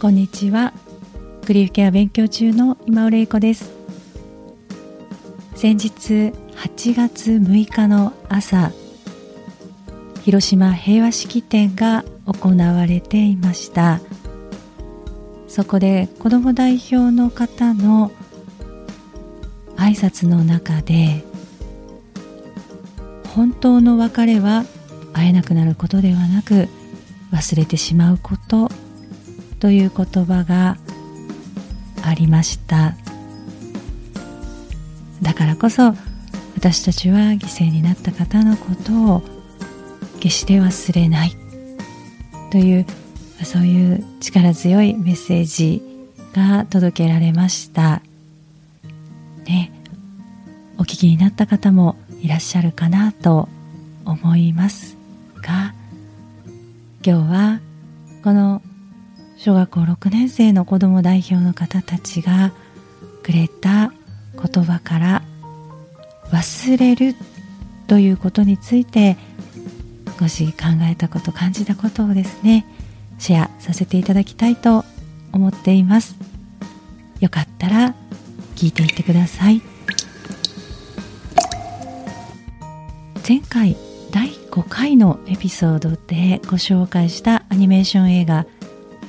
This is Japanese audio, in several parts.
こんにちは。グリーフケア勉強中の今尾玲子です。先日8月6日の朝広島平和式典が行われていました。そこで子ども代表の方の挨拶の中で本当の別れは会えなくなることではなく忘れてしまうことという言葉がありました。だからこそ私たちは犠牲になった方のことを決して忘れないというそういう力強いメッセージが届けられました。ねお聞きになった方もいらっしゃるかなと思いますが今日はこの小学校6年生の子ども代表の方たちがくれた言葉から忘れるということについて少し考えたこと感じたことをですねシェアさせていただきたいと思っています。よかったら聞いていってください。前回第5回のエピソードでご紹介したアニメーション映画「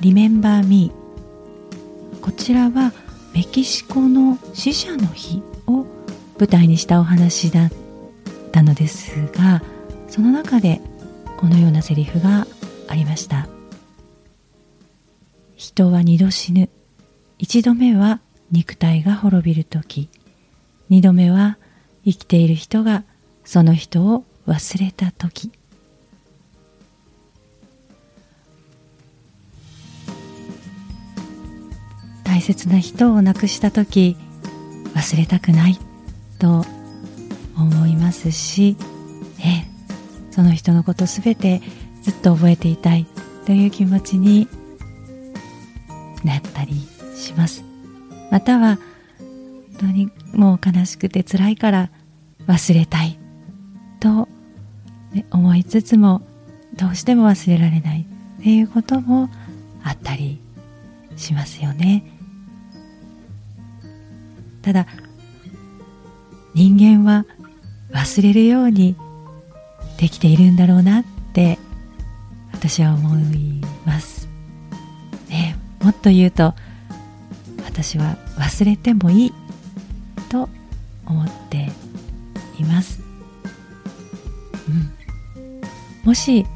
リメンバー・ミー」こちらはメキシコの死者の日を舞台にしたお話だったのですがその中でこのようなセリフがありました。人は二度死ぬ。一度目は肉体が滅びる時。二度目は生きている人がその人を忘れた時。切な人を亡くした時忘れたくないと思いますし、ね、その人のことすべてずっと覚えていたいという気持ちになったりします。または本当にもう悲しくて辛いから忘れたいと、ね、思いつつもどうしても忘れられないっていうこともあったりしますよね。ただ人間は忘れるようにできているんだろうなって私は思います。ねもっと言うと私は忘れてもいいと思っています、うん、もし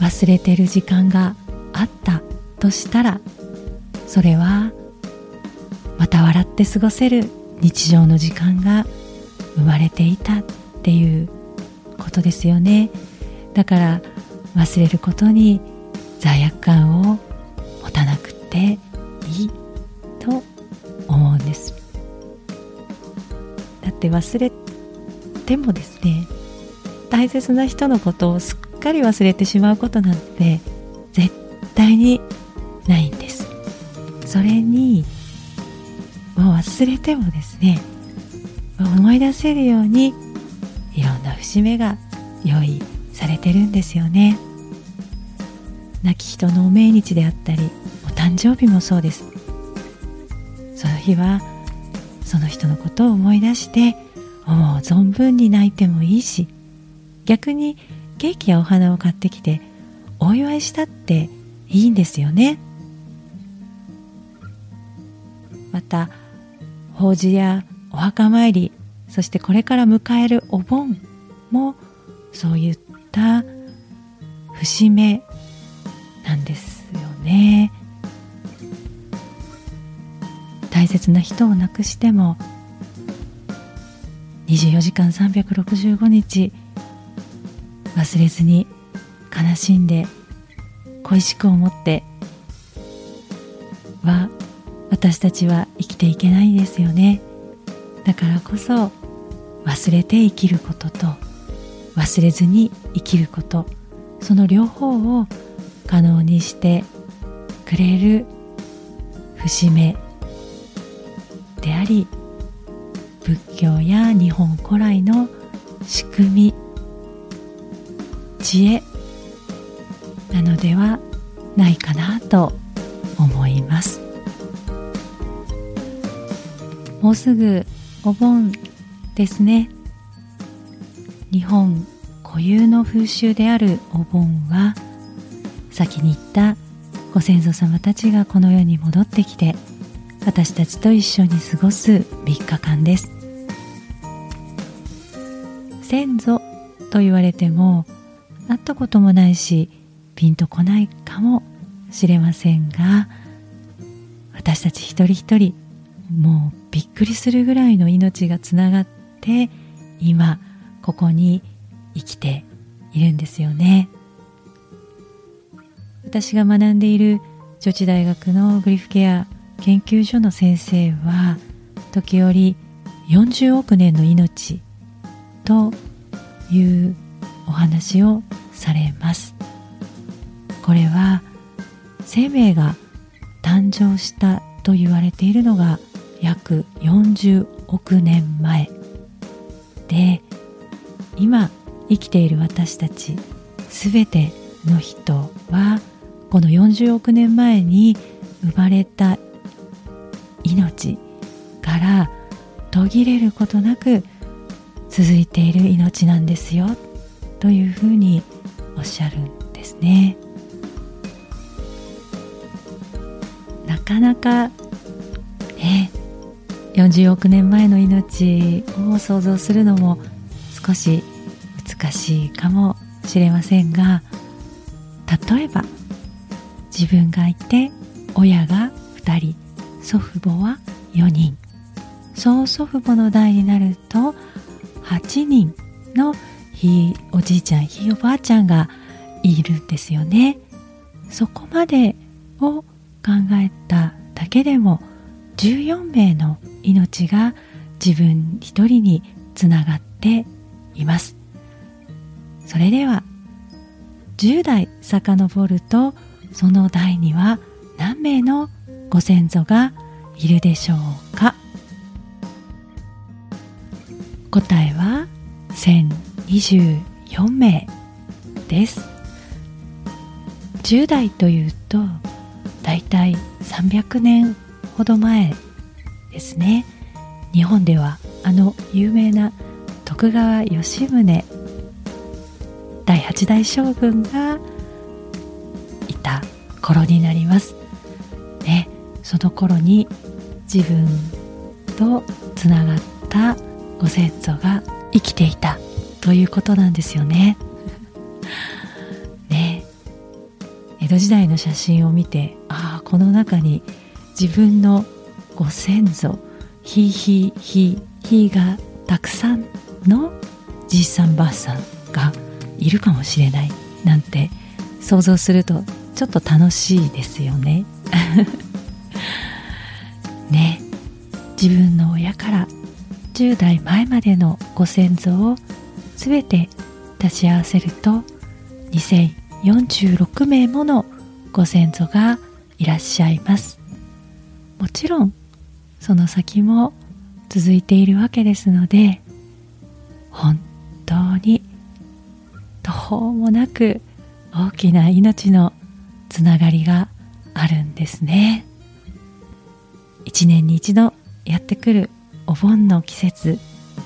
忘れてる時間があったとしたらそれはまた笑って過ごせる日常の時間が生まれていたっていうことですよね。だから忘れることに罪悪感を持たなくていいと思うんです。だって忘れてもですね大切な人のことをすっかり忘れてしまうことなんて絶対にないんです。それにもう忘れてもですね思い出せるようにいろんな節目が用意されてるんですよね。亡き人のお命日であったりお誕生日もそうです。その日はその人のことを思い出して思う存分に泣いてもいいし逆にケーキやお花を買ってきてお祝いしたっていいんですよね。また法事やお墓参りそしてこれから迎えるお盆もそういった節目なんですよね。大切な人を亡くしても24時間365日忘れずに悲しんで恋しく思っては私たちは生きていけないですよね。だからこそ忘れて生きることと忘れずに生きることその両方を可能にしてくれる節目であり仏教や日本古来の仕組み知恵なのではないかなと思います。もうすぐお盆ですね。日本固有の風習であるお盆は先に言ったご先祖様たちがこの世に戻ってきて私たちと一緒に過ごす3日間です。先祖と言われても会ったこともないしピンとこないかもしれませんが私たち一人一人もうびっくりするぐらいの命がつながって今ここに生きているんですよね。私が学んでいる女子大学のグリフケア研究所の先生は時折40億年の命というお話をされます。これは生命が誕生したと言われているのが約40億年前。で今生きている私たち全ての人はこの40億年前に生まれた命から途切れることなく続いている命なんですよというふうにおっしゃるんですね。なかなかね40億年前の命を想像するのも少し難しいかもしれませんが例えば自分がいて親が2人祖父母は4人。曽祖父母の代になると8人のひいおじいちゃんひいおばあちゃんがいるんですよね。そこまでを考えただけでも14名の命が自分一人につながっています。それでは10代遡るとその代には何名のご先祖がいるでしょうか？答えは1024名です。10代というとだいたい300年ほど前ですね。日本ではあの有名な徳川吉宗第8代将軍がいた頃になります。ねその頃に自分とつながったご先祖が生きていたということなんですよね。ね江戸時代の写真を見てああこの中に自分のご先祖ひいひいひいひがたくさんのじいさんばあさんがいるかもしれないなんて想像するとちょっと楽しいですよね。ね。自分の親から10代前までのご先祖を全て出し合わせると2046名ものご先祖がいらっしゃいます。もちろんその先も続いているわけですので本当に途方もなく大きな命のつながりがあるんですね。一年に一度やってくるお盆の季節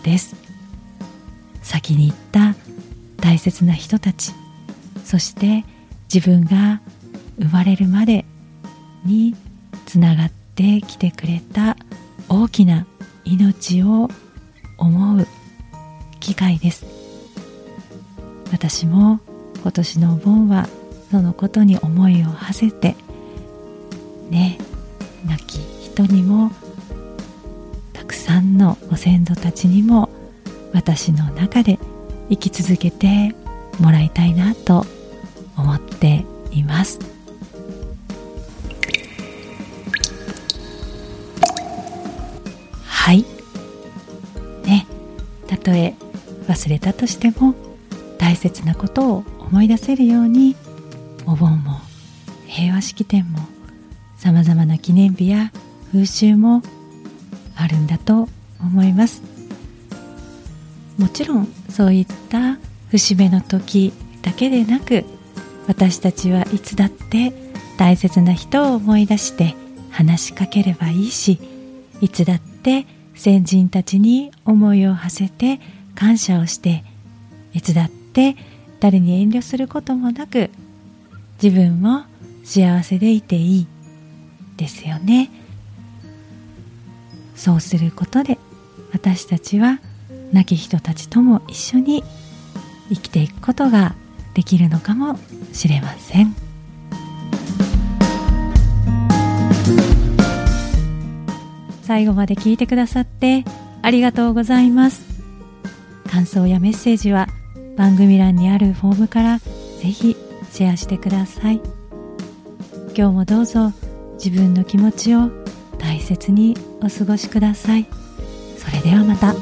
です。先に行った大切な人たちそして自分が生まれるまでにつながってきてくれた大きな命を思う機会です。私も今年のお盆はそのことに思いを馳せてね亡き人にもたくさんのご先祖たちにも私の中で生き続けてもらいたいなと思っています。とえ忘れたとしても大切なことを思い出せるようにお盆も平和式典もさまざまな記念日や風習もあるんだと思います。もちろんそういった節目の時だけでなく私たちはいつだって大切な人を思い出して話しかければいいしいつだって先人たちに思いを馳せて感謝をしていつだって誰に遠慮することもなく自分も幸せでいていいですよね。そうすることで私たちは亡き人たちとも一緒に生きていくことができるのかもしれません。最後まで聞いてくださってありがとうございます。感想やメッセージは番組欄にあるフォームからぜひシェアしてください。今日もどうぞ自分の気持ちを大切にお過ごしください。それではまた。